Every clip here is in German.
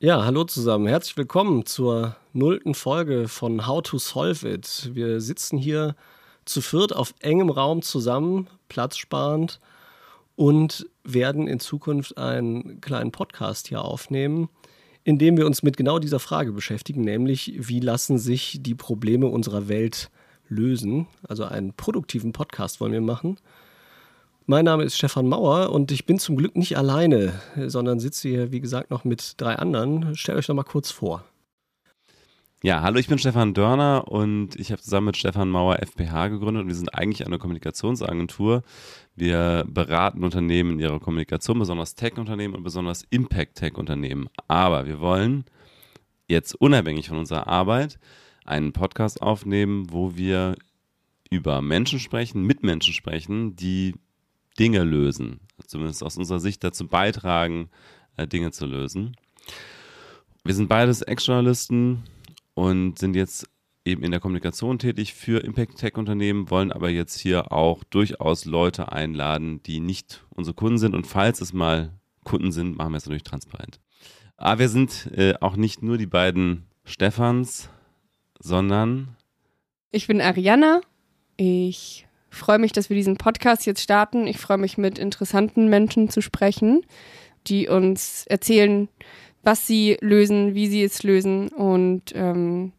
Ja, hallo zusammen. Herzlich willkommen zur nullten Folge von How to Solve It. Wir sitzen hier zu viert auf engem Raum zusammen, platzsparend und werden in Zukunft einen kleinen Podcast hier aufnehmen, in dem wir uns mit genau dieser Frage beschäftigen, nämlich wie lassen sich die Probleme unserer Welt lösen. Also einen produktiven Podcast wollen wir machen. Mein Name ist Stefan Mauer und ich bin zum Glück nicht alleine, sondern sitze hier, wie gesagt, noch mit drei anderen. Stellt euch doch mal kurz vor. Ja, hallo, ich bin Stefan Dörner und ich habe zusammen mit Stefan Mauer FPH gegründet und wir sind eigentlich eine Kommunikationsagentur. Wir beraten Unternehmen in ihrer Kommunikation, besonders Tech-Unternehmen und besonders Impact-Tech-Unternehmen. Aber wir wollen jetzt unabhängig von unserer Arbeit einen Podcast aufnehmen, wo wir über Menschen sprechen, mit Menschen sprechen, die Dinge lösen. Zumindest aus unserer Sicht dazu beitragen, äh, Dinge zu lösen. Wir sind beides Ex-Journalisten und sind jetzt eben in der Kommunikation tätig für Impact-Tech-Unternehmen, wollen aber jetzt hier auch durchaus Leute einladen, die nicht unsere Kunden sind. Und falls es mal Kunden sind, machen wir es natürlich transparent. Aber wir sind äh, auch nicht nur die beiden Stefans, sondern. Ich bin Ariana. Ich freue mich, dass wir diesen Podcast jetzt starten. Ich freue mich, mit interessanten Menschen zu sprechen, die uns erzählen, was sie lösen, wie sie es lösen. Und ähm,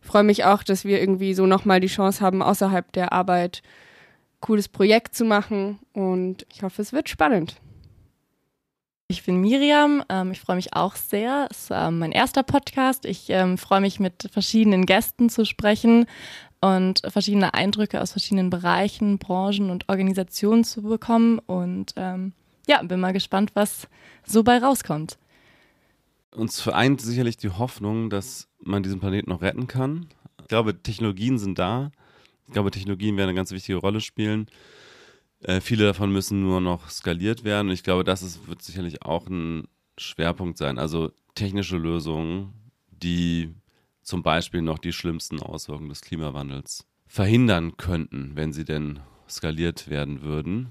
freue mich auch, dass wir irgendwie so nochmal die Chance haben, außerhalb der Arbeit cooles Projekt zu machen. Und ich hoffe, es wird spannend. Ich bin Miriam. Ähm, ich freue mich auch sehr. Es ist ähm, mein erster Podcast. Ich ähm, freue mich, mit verschiedenen Gästen zu sprechen und verschiedene Eindrücke aus verschiedenen Bereichen, Branchen und Organisationen zu bekommen. Und ähm, ja, bin mal gespannt, was so bei rauskommt. Uns vereint sicherlich die Hoffnung, dass man diesen Planeten noch retten kann. Ich glaube, Technologien sind da. Ich glaube, Technologien werden eine ganz wichtige Rolle spielen. Äh, viele davon müssen nur noch skaliert werden. Und ich glaube, das ist, wird sicherlich auch ein Schwerpunkt sein. Also technische Lösungen, die zum Beispiel noch die schlimmsten Auswirkungen des Klimawandels verhindern könnten, wenn sie denn skaliert werden würden.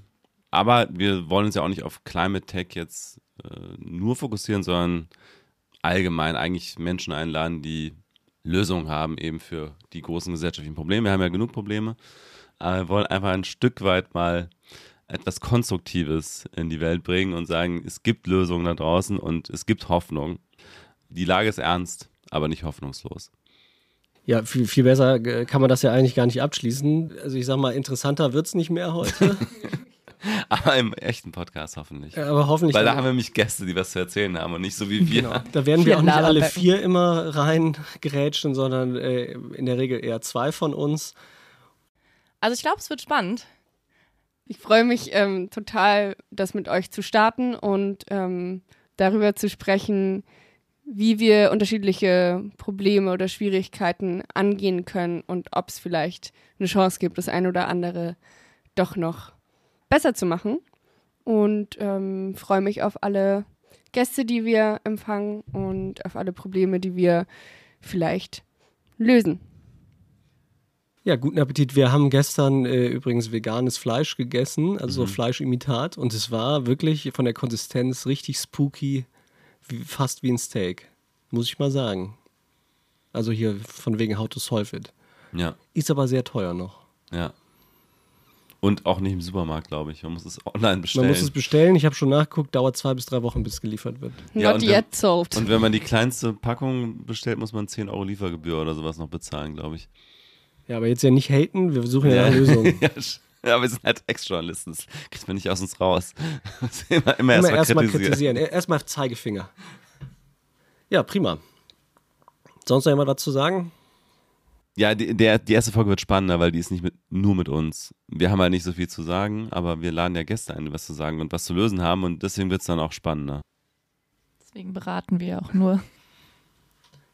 Aber wir wollen uns ja auch nicht auf Climate Tech jetzt äh, nur fokussieren, sondern allgemein eigentlich Menschen einladen, die Lösungen haben eben für die großen gesellschaftlichen Probleme. Wir haben ja genug Probleme, aber wir wollen einfach ein Stück weit mal etwas Konstruktives in die Welt bringen und sagen, es gibt Lösungen da draußen und es gibt Hoffnung. Die Lage ist ernst aber nicht hoffnungslos. Ja, viel, viel besser kann man das ja eigentlich gar nicht abschließen. Also ich sag mal, interessanter wird es nicht mehr heute. aber im echten Podcast hoffentlich. Ja, aber hoffentlich. Weil da haben wir nämlich Gäste, die was zu erzählen haben und nicht so wie wir. Genau. Da werden wir auch nicht alle vier immer reingerätschen, sondern äh, in der Regel eher zwei von uns. Also ich glaube, es wird spannend. Ich freue mich ähm, total, das mit euch zu starten und ähm, darüber zu sprechen, wie wir unterschiedliche Probleme oder Schwierigkeiten angehen können und ob es vielleicht eine Chance gibt, das eine oder andere doch noch besser zu machen. Und ähm, freue mich auf alle Gäste, die wir empfangen und auf alle Probleme, die wir vielleicht lösen. Ja, guten Appetit. Wir haben gestern äh, übrigens veganes Fleisch gegessen, also mhm. Fleischimitat. Und es war wirklich von der Konsistenz richtig spooky fast wie ein Steak, muss ich mal sagen. Also hier von wegen How to Solve It. Ja. Ist aber sehr teuer noch. Ja. Und auch nicht im Supermarkt, glaube ich. Man muss es online bestellen. Man muss es bestellen. Ich habe schon nachgeguckt, dauert zwei bis drei Wochen, bis es geliefert wird. Ja, Not yet solved. Und wenn man die kleinste Packung bestellt, muss man 10 Euro Liefergebühr oder sowas noch bezahlen, glaube ich. Ja, aber jetzt ja nicht haten, wir suchen ja, ja eine Lösung. ja, ja, wir sind halt Ex-Journalisten. Das kriegt man nicht aus uns raus. immer immer, immer erstmal erst kritisieren. Erstmal Zeigefinger. Ja, prima. Sonst noch jemand was zu sagen? Ja, die, der, die erste Folge wird spannender, weil die ist nicht mit, nur mit uns. Wir haben halt nicht so viel zu sagen, aber wir laden ja Gäste ein, die was zu sagen und was zu lösen haben und deswegen wird es dann auch spannender. Deswegen beraten wir auch nur.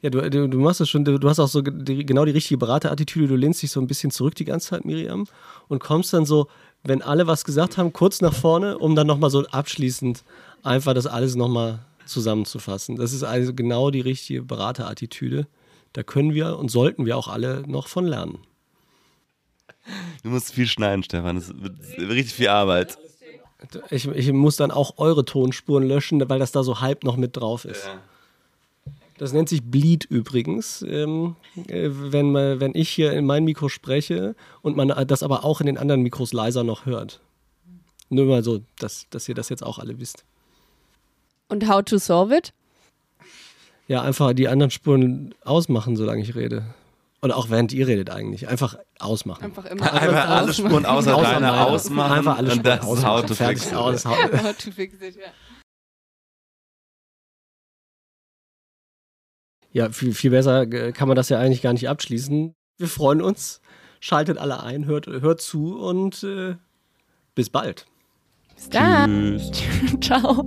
Ja, du, du, du machst das schon, du, du hast auch so die, genau die richtige Beraterattitüde, du lehnst dich so ein bisschen zurück die ganze Zeit, Miriam, und kommst dann so, wenn alle was gesagt haben, kurz nach vorne, um dann nochmal so abschließend einfach das alles nochmal zusammenzufassen. Das ist also genau die richtige Beraterattitüde. Da können wir und sollten wir auch alle noch von lernen. Du musst viel schneiden, Stefan. Das wird richtig viel Arbeit. Ich, ich muss dann auch eure Tonspuren löschen, weil das da so halb noch mit drauf ist. Ja. Das nennt sich Bleed übrigens, ähm, äh, wenn, man, wenn ich hier in mein Mikro spreche und man das aber auch in den anderen Mikros leiser noch hört. Nur mal so, dass, dass ihr das jetzt auch alle wisst. Und how to solve it? Ja, einfach die anderen Spuren ausmachen, solange ich rede. Oder auch während ihr redet eigentlich. Einfach ausmachen. Einfach immer Einfach alle ausmachen. Spuren außer Außer deiner ausmachen. Einfach alle und Spuren das ist ausmachen. how to fix it. How to fix it, ja. Ja, viel, viel besser äh, kann man das ja eigentlich gar nicht abschließen. Wir freuen uns. Schaltet alle ein, hört, hört zu und äh, bis bald. Bis dann. Tschüss. Ciao.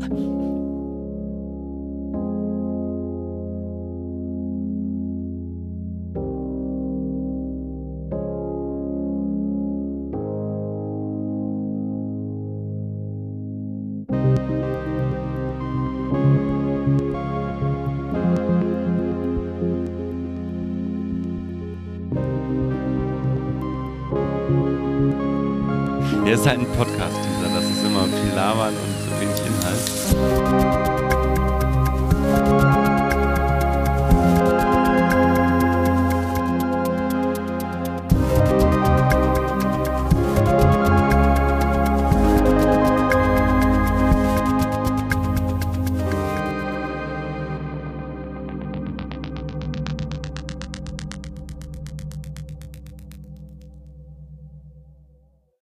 Ja, ist halt ein Podcast, dieser. Das ist immer viel labern und.